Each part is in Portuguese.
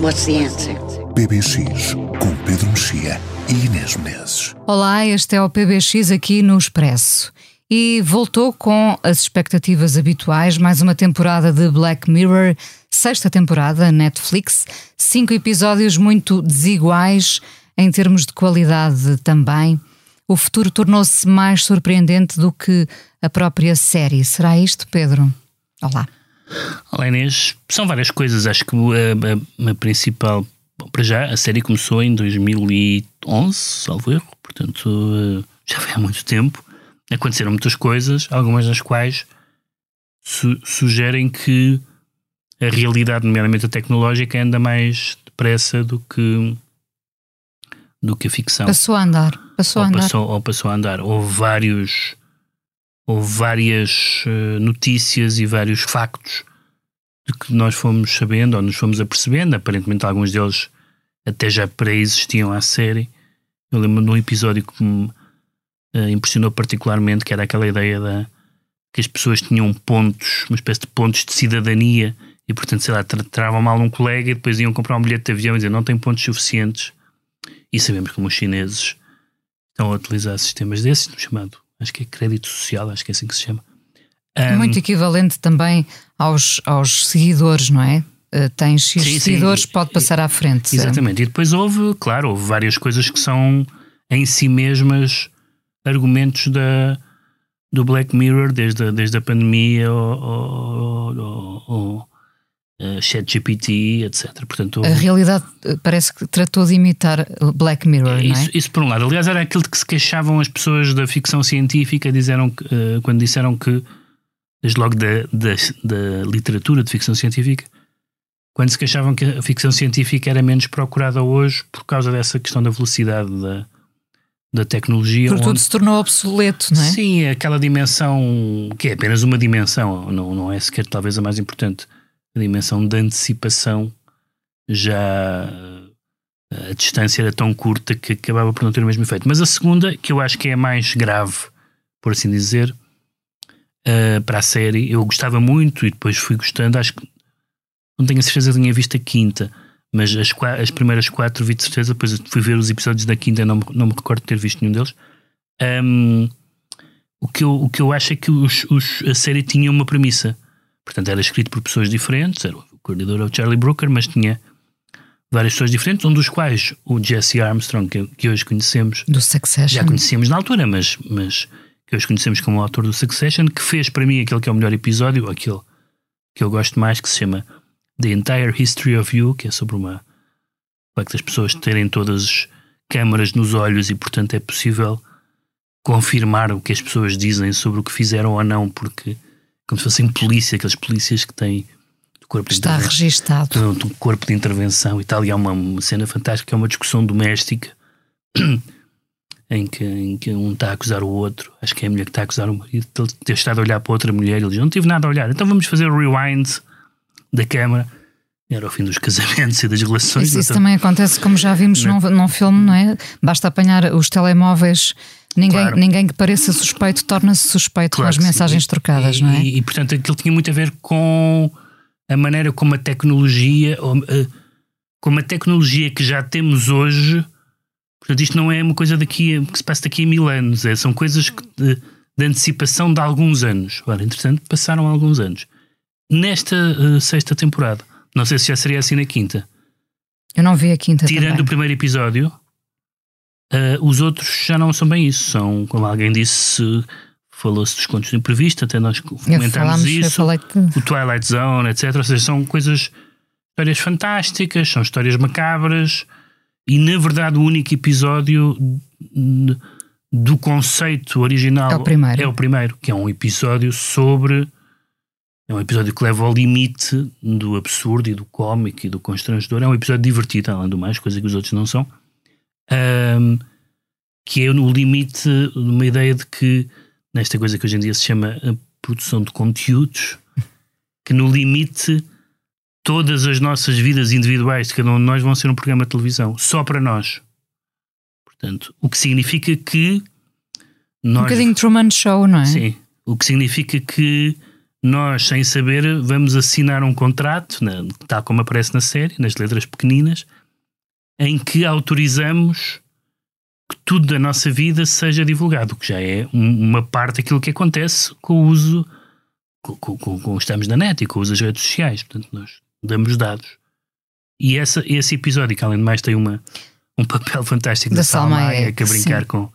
the answer? PBX, com Pedro Mexia e Inês Menezes. Olá, este é o PBX aqui no Expresso. E voltou com as expectativas habituais, mais uma temporada de Black Mirror, sexta temporada, Netflix, cinco episódios muito desiguais em termos de qualidade também. O futuro tornou-se mais surpreendente do que a própria série. Será isto, Pedro? Olá. Inês, são várias coisas. Acho que a, a, a principal Bom, para já, a série começou em 2011, salvo erro, portanto já foi há muito tempo. Aconteceram muitas coisas, algumas das quais su sugerem que a realidade, nomeadamente a tecnológica, anda mais depressa do que, do que a ficção. Passou a andar. Passou ou a andar. Passou, ou passou a andar. Houve vários. Houve várias uh, notícias e vários factos de que nós fomos sabendo ou nos fomos apercebendo, aparentemente alguns deles até já pré-existiam à série. Eu lembro de um episódio que me uh, impressionou particularmente, que era aquela ideia da que as pessoas tinham pontos, uma espécie de pontos de cidadania, e portanto, sei lá, tratavam mal um colega e depois iam comprar um bilhete de avião e dizer não tem pontos suficientes. E sabemos como os chineses estão a utilizar sistemas desses, chamado, acho que é crédito social, acho que é assim que se chama. Um, Muito equivalente também aos, aos seguidores, não é? Uh, tens X sim, seguidores, sim. pode passar à frente. Exatamente. E depois houve, claro, houve várias coisas que são em si mesmas argumentos da, do Black Mirror, desde a, desde a pandemia ou uh, ChatGPT, etc. Portanto, houve... A realidade parece que tratou de imitar Black Mirror, isso, não é? Isso por um lado. Aliás, era aquilo de que se queixavam as pessoas da ficção científica, disseram que, uh, quando disseram que desde logo da, da, da, literatura de ficção científica, quando se queixavam que a ficção científica era menos procurada hoje por causa dessa questão da velocidade da, da tecnologia. Porque tudo se tornou obsoleto, não é? Sim, aquela dimensão, que é apenas uma dimensão, não, não é sequer talvez a mais importante, a dimensão da antecipação já a distância era tão curta que acabava por não ter o mesmo efeito. Mas a segunda, que eu acho que é a mais grave, por assim dizer, uh, para a série. Eu gostava muito e depois fui gostando. Acho que não tenho a certeza que tinha visto a quinta, mas as, as primeiras quatro vi de certeza. Depois fui ver os episódios da quinta, não, não me recordo de ter visto nenhum deles. Um, o, que eu, o que eu acho é que os, os, a série tinha uma premissa. Portanto, era escrito por pessoas diferentes. Era, o coordenador era o Charlie Brooker, mas tinha várias pessoas diferentes, um dos quais o Jesse Armstrong, que, que hoje conhecemos. Do Succession. Já conhecíamos na altura, mas, mas que hoje conhecemos como o autor do Succession, que fez para mim aquele que é o melhor episódio, aquele que eu gosto mais, que se chama The Entire History of You, que é sobre uma. o facto das pessoas terem todas as câmaras nos olhos e, portanto, é possível confirmar o que as pessoas dizem sobre o que fizeram ou não, porque, como se fossem polícia, aqueles polícias que têm. Corpo Está registado. Do, corpo de intervenção e tal. E há uma, uma cena fantástica, é uma discussão doméstica em que, em que um está a acusar o outro, acho que é a mulher que está a acusar o marido de ter estado a olhar para outra mulher ele diz: Não tive nada a olhar, então vamos fazer o rewind da câmara. Era o fim dos casamentos e das relações. Isso, isso também acontece, como já vimos num, num filme, não é? Basta apanhar os telemóveis. Ninguém, claro. ninguém que pareça suspeito torna-se suspeito claro com as mensagens sim. trocadas, e, não é? E, e, portanto aquilo tinha muito a ver com a maneira como a tecnologia, uh, como a tecnologia que já temos hoje Portanto, isto não é uma coisa daqui, que se passa daqui a mil anos, é, são coisas que, de, de, antecipação de alguns anos. Ora, entretanto, passaram alguns anos. Nesta uh, sexta temporada, não sei se já seria assim na quinta. Eu não vi a quinta Tirando também. o primeiro episódio, uh, os outros já não são bem isso. São, como alguém disse, falou-se dos contos de imprevisto, até nós comentámos isso. O Twilight Zone, etc. Ou seja, são coisas, histórias fantásticas, são histórias macabras e na verdade o único episódio do conceito original é o primeiro, é o primeiro que é um episódio sobre é um episódio que leva ao limite do absurdo e do cómico e do constrangedor. É um episódio divertido, além do mais, coisa que os outros não são. Um, que é no limite uma ideia de que, nesta coisa que hoje em dia se chama a produção de conteúdos, que no limite todas as nossas vidas individuais de cada um de nós vão ser um programa de televisão, só para nós. Portanto, o que significa que nós. Um bocadinho Truman Show, não é? Sim. O que significa que nós, sem saber, vamos assinar um contrato, tal como aparece na série, nas letras pequeninas, em que autorizamos que tudo da nossa vida seja divulgado, que já é um- uma parte daquilo que acontece com o uso, com, com, com, estamos na net e com o uso das redes sociais. Portanto, nós damos dados. E essa, esse episódio, que além de mais tem uma, um papel fantástico da, Da Salma Salma Hayek, Hayek a brincar sim. com,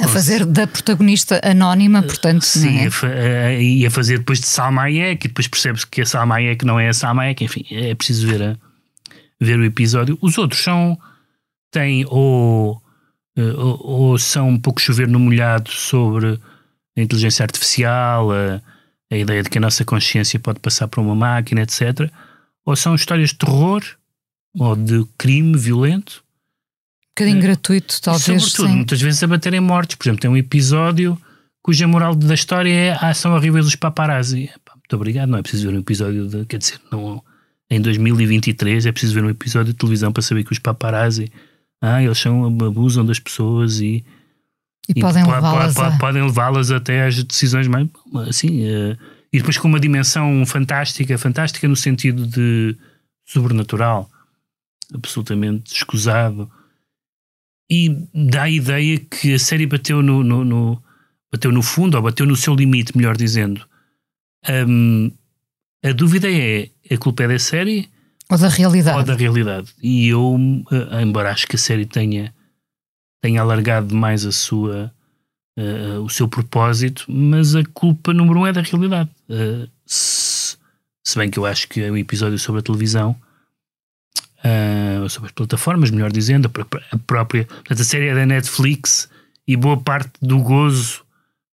A fazer da protagonista anónima, portanto, Sim, é? a fa- a- e a fazer depois de Salma Hayek, e depois percebes que a Salma Hayek não é a Salma Hayek, enfim, é preciso ver, a- ver o episódio. Os outros são, têm ou, eh, ou, ou são um pouco chover no molhado sobre a inteligência artificial, a, a ideia de que a nossa consciência pode passar para uma máquina, etc. Ou são histórias de terror, ou de crime violento, Um bocadinho gratuito, e talvez. sobretudo, sim. muitas vezes a baterem mortes. Por exemplo, tem um episódio cuja moral da história é a ação horrível dos paparazzi. Muito obrigado, não é preciso ver um episódio de. Quer dizer, não, em 2023 é preciso ver um episódio de televisão para saber que os paparazzi. Ah, eles são, abusam das pessoas e, E, podem po- po- levá-las a... podem levá-las até às decisões mais assim eh, e depois com uma dimensão fantástica fantástica no sentido de sobrenatural absolutamente escusado e dá a ideia que a série bateu no, no- no- bateu no fundo ou bateu no seu limite melhor dizendo Hum, a dúvida é a culpa é da série Ou da realidade. ou da realidade. E eu, eh, embora acho que a série tenha, tenha alargado demais a sua, eh, o seu propósito, mas a culpa número um é da realidade. Eh, se, se bem que eu acho que é um episódio sobre a televisão, ou sobre as plataformas, melhor dizendo, a própria. Portanto, a série é da Netflix e boa parte do gozo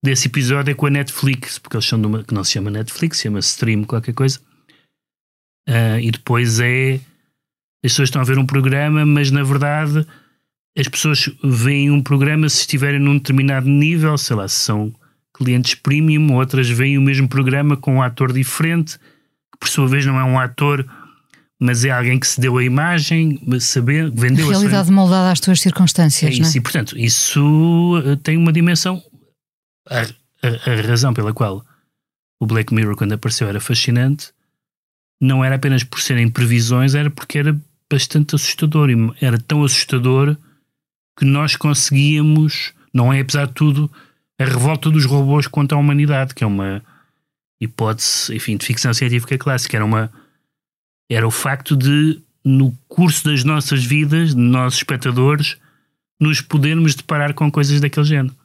desse episódio é com a Netflix, porque eles são de uma que não se chama Netflix, se chama Stream, qualquer coisa. Ah, e depois é as pessoas estão a ver um programa, mas na verdade as pessoas veem um programa se estiverem num determinado nível, sei lá, se são clientes premium, outras veem o mesmo programa com um ator diferente, que por sua vez não é um ator, mas é alguém que se deu a imagem, saber, A vendeu a realidade moldada às tuas é circunstâncias, não isso, é? e portanto, isso eh, tem uma dimensão. A, a- a razão pela qual o Black Mirror, quando apareceu, era fascinante, não era apenas por serem previsões, era porque era bastante assustador. E era tão assustador que nós conseguíamos, não é apesar de tudo, a revolta dos robôs contra a humanidade, que é uma hipótese, enfim, de ficção científica clássica. Era uma. Era o facto de, no curso das nossas vidas, de nós espectadores, nos podermos deparar com coisas daquele género.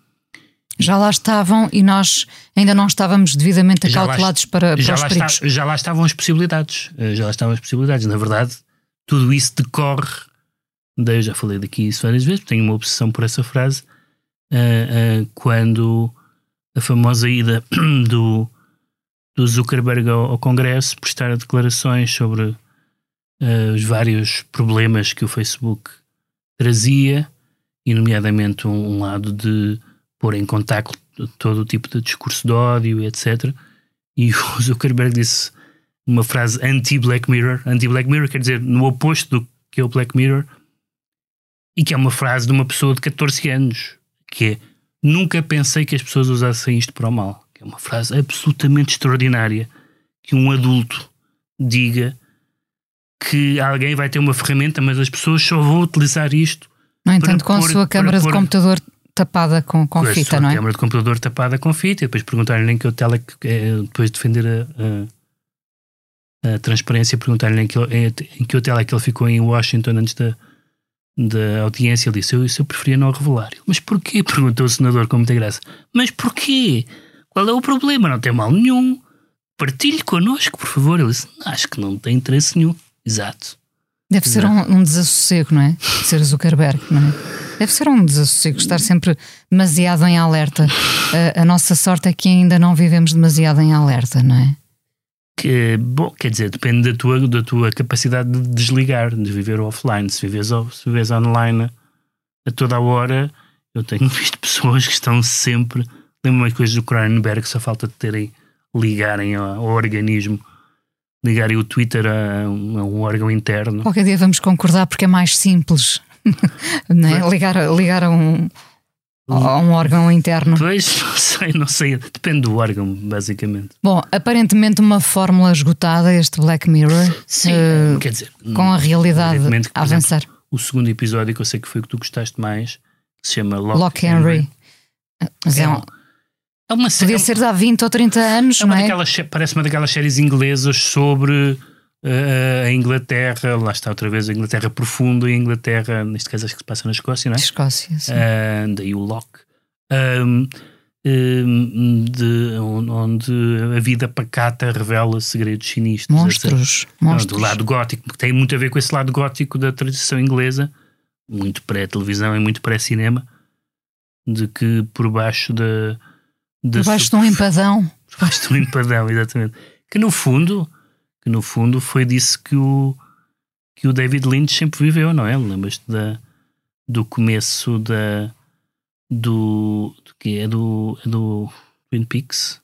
Já lá estavam e nós ainda não estávamos devidamente acautelados para, para já, os lá perigos. está- já lá estavam as possibilidades. Eh, Já lá estavam as possibilidades. Na verdade, tudo isso decorre. Eu já falei daqui isso várias vezes, tenho uma obsessão por essa frase. eh, eh, quando a famosa ida do, do Zuckerberg ao, ao Congresso prestar declarações sobre eh, os vários problemas que o Facebook trazia, e nomeadamente um, um lado de pôr em contacto todo o tipo de discurso de ódio, etc. E o Zuckerberg disse uma frase anti-Black Mirror. Anti-Black Mirror quer dizer no oposto do que é o Black Mirror, e que é uma frase de uma pessoa de 14 anos, que é nunca pensei que as pessoas usassem isto para o mal. Que é uma frase absolutamente extraordinária que um adulto diga que alguém vai ter uma ferramenta, mas as pessoas só vão utilizar isto No entanto, com a sua câmara de computador tapada com, com com fita, não é? câmara de computador tapada com fita e depois perguntar-lhe em que hotel é que é, depois de defender a, a, a transparência perguntar-lhe em que, em, em que hotel é que ele ficou em Washington antes da, da audiência ele disse, eu, isso eu preferia não revelar mas porquê? perguntou o senador com muita graça mas porquê? qual é o problema? não tem mal nenhum partilhe connosco por favor ele disse, acho que não tem interesse nenhum exato Deve ser um, um desassossego, não é? Ser Zuckerberg, não é? Deve ser um desassossego estar sempre demasiado em alerta. A, a nossa sorte é que ainda não vivemos demasiado em alerta, não é? que, bom, quer dizer, depende da tua, da tua capacidade de desligar, de viver offline. Se vives, se vives online a toda a hora, Eu tenho visto pessoas que estão sempre. Lembro-me coisas do Cronenberg, só falta de terem. ligarem ao, ao organismo, ligarem o Twitter a, um- a um órgão interno. Qualquer dia vamos concordar porque é mais simples. é? ligar, ligar a, um, a um órgão interno. Pois, não sei, não sei. Depende do órgão, basicamente. Bom, aparentemente uma fórmula esgotada, este Black Mirror, Sim, eh, quer dizer. com a realidade que, a por exemplo, avançar. o segundo episódio, que eu sei que foi o que tu gostaste mais, se chama Lock, Lock Henry. Mas é um- É uma série. podia ser de há 20 ou 30 anos, É uma não é? daquelas, parece uma daquelas séries inglesas sobre eh, a Inglaterra, lá está outra vez a Inglaterra profunda e a Inglaterra, neste caso acho que se passa na Escócia, não é? Escócia, sim. Ah, daí o Locke. Ahm, ahm, de, onde- a vida pacata revela segredos sinistros. monstros. Não, monstros. do lado gótico, porque tem muito a ver com esse lado gótico da tradição inglesa, muito pré-televisão e muito pré-cinema, de que por baixo da. Debaixo de um empadão. por baixo de um empadão, exatamente. Que no fundo, que no fundo foi disso que o, que o David Lynch sempre viveu, não é? Lembras-te da, do começo da do, do que é do, é do Twin Peaks?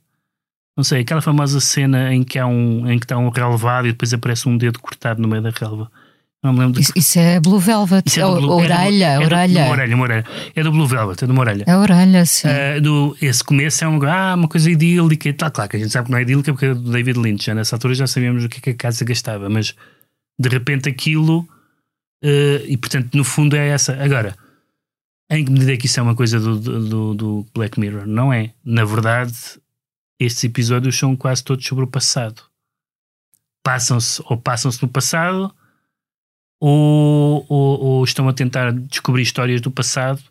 Não sei, aquela famosa cena em que há um em que está um relevado e depois aparece um dedo cortado no meio da relva. Não me lembro Isso, isso é Blue Velvet. Isso é a, do Blue- a é do- orelha, é do- orelha. Uma orelha, uma orelha. É do Blue Velvet, é de uma orelha. A orelha, sim. Uh, do, esse começo é um, ah, uma coisa idílica e tal. Claro que a gente sabe que não é idílica porque é do David Lynch. Já nessa altura já sabíamos o que é que a casa gastava, mas de repente aquilo, uh, e portanto, no fundo é essa. Agora, em que medida é que isso é uma coisa do, do, do Black Mirror? Não é. Na verdade, estes episódios são quase todos sobre o passado. Passam-se ou passam-se no passado ou, ou, ou estão a tentar descobrir histórias do passado.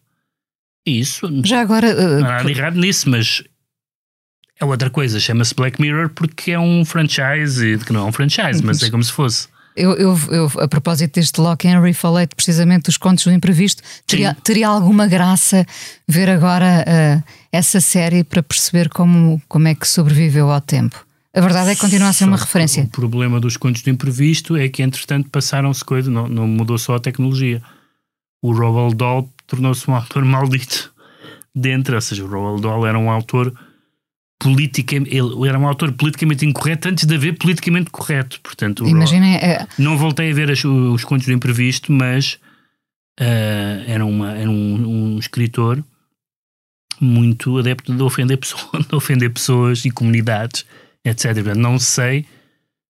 E isso Já agora, uh, não há nada errado nisso, mas é outra coisa. Chama-se Black Mirror porque é um franchise, que não é um franchise, mas é como se fosse. eu, eu, eu, a propósito deste Lock Henry, falei precisamente dos contos do imprevisto. Teria, teria alguma graça ver agora uh, essa série para perceber como, como é que sobreviveu ao tempo. A verdade é que continua a ser uma Só que referência. O problema dos contos do imprevisto é que, entretanto, passaram-se coisas, não, não mudou só a tecnologia. O Roald Dahl tornou-se um autor maldito dentro, ou seja, o Roald Dahl era um autor política, ele era um autor politicamente incorreto antes de haver politicamente correto. Portanto, o Roald- Imaginem, uh, Não voltei a ver as- os contos do imprevisto, mas ah, era, uma, era um, um escritor muito adepto de ofender, pessoas, de ofender pessoas e comunidades, etc. Portanto, não sei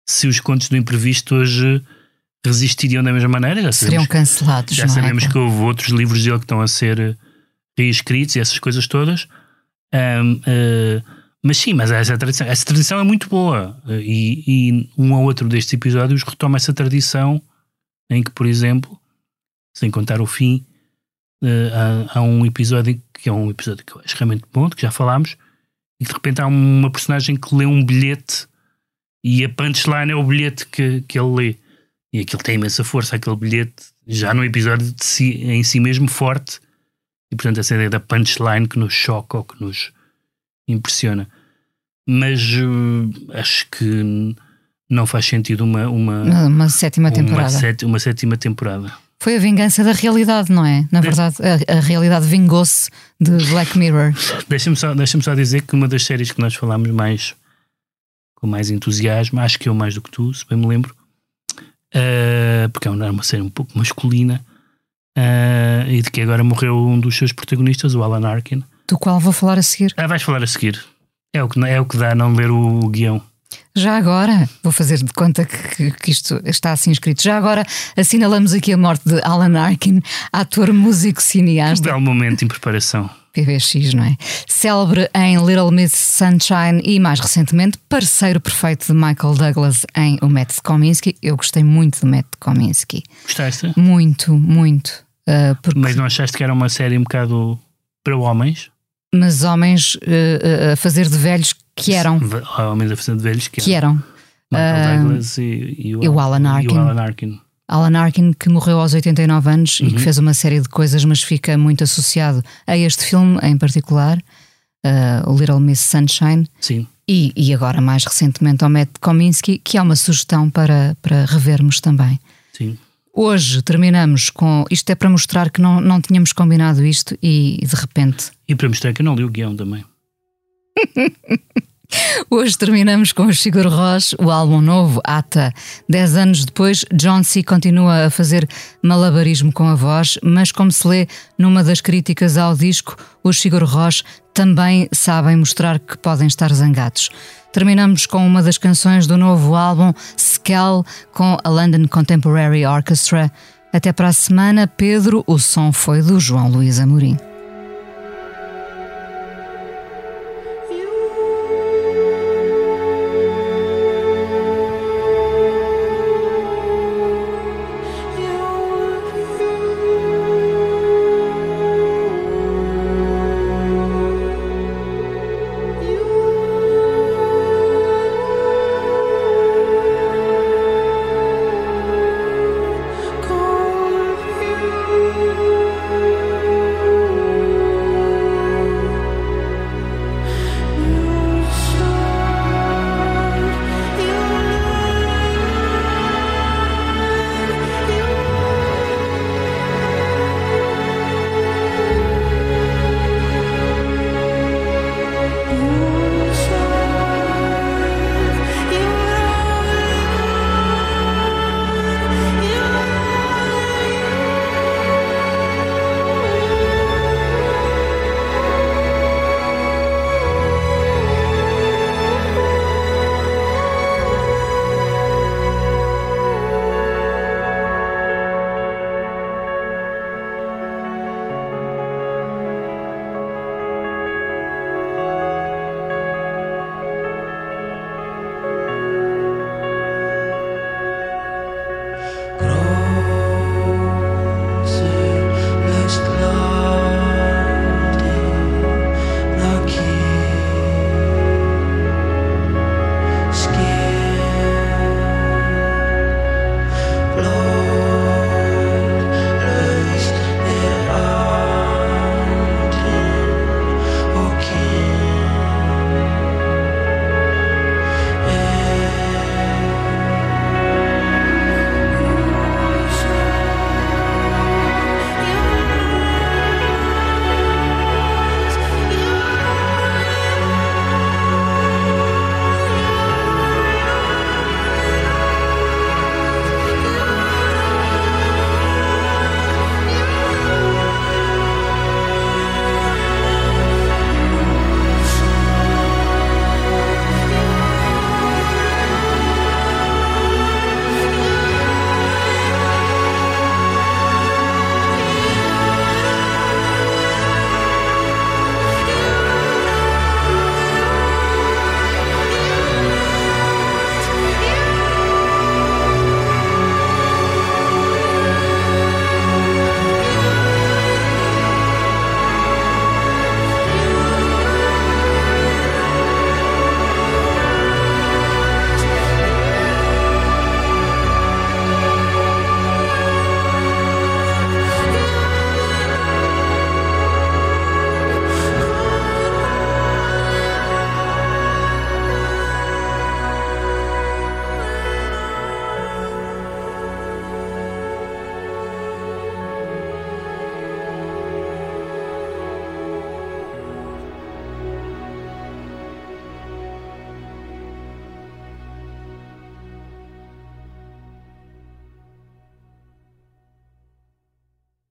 se os contos do imprevisto hoje resistiriam da mesma maneira. Já seriam sabemos, cancelados. já é? sabemos que houve outros livros dele que estão a ser reescritos e essas coisas todas. Ahm, ah, mas sim, mas essa tradição, essa tradição é muito boa Ah, e, e um ou outro destes episódios retoma essa tradição em que, por exemplo, sem contar o fim, ah, há, há um episódio que é um episódio que eu acho realmente bom, que já falámos, e de repente há uma personagem que lê um bilhete e a punchline é o bilhete que, que ele lê. E aquilo tem imensa força, aquele bilhete, já no episódio de si, em si mesmo forte. E portanto, essa ideia da punchline que nos choca ou que nos impressiona. Mas eh, acho que não faz sentido uma, uma, Uma, uma sétima uma, temporada. sete- uma sétima temporada. Foi a vingança da realidade, não é? Na verdade, a, a realidade vingou-se de Black Mirror. Deixa-me só, deixa só dizer que uma das séries que nós falámos mais com mais entusiasmo, acho que eu mais do que tu, se bem me lembro, eh, porque é uma, série um pouco masculina, eh, e de que agora morreu um dos seus protagonistas, o Alan Arkin. Do qual vou falar a seguir. Ah, vais falar a seguir. É o que, é o que dá não ler o, guião. Já agora, vou fazer de conta que, que isto está assim escrito. Já agora assinalamos aqui a morte de Alan Arkin, ator, músico, cineasta. belo momento em preparação. PBX, não é? Célebre em Little Miss Sunshine e, mais recentemente, parceiro perfeito de Michael Douglas em O Método Kominsky. Eu gostei muito do Método Kominsky. Gostaste? Muito, muito. Uh, porque, Mas não achaste que era uma série um bocado para homens? mas homens uh, a fazer de velhos que eram. Homens a fazer de velhos que, Que eram. Michael Ah, Douglas e, e e o Alan Arkin. E o Alan Arkin. Alan Arkin, que morreu aos 89 anos e Uhum. que fez uma série de coisas, mas fica muito associado a este filme em particular, uh, o Little Miss Sunshine, Sim. e, e agora mais recentemente ao Matt Kominsky, que é uma sugestão para, para revermos também. Sim. Hoje terminamos com. Isto é para mostrar que não, não tínhamos combinado isto e de repente. E para mostrar que eu não li o guião também. Hoje terminamos com o Sigur Rós, o álbum novo, Ata. Dez anos depois, John C. continua a fazer malabarismo com a voz, mas como se lê numa das críticas ao disco, os Sigur Rós também sabem mostrar que podem estar zangados. Terminamos com uma das canções do novo álbum, Skell, com a London Contemporary Orchestra. Até para a semana, Pedro, o som foi do João Luís Amorim.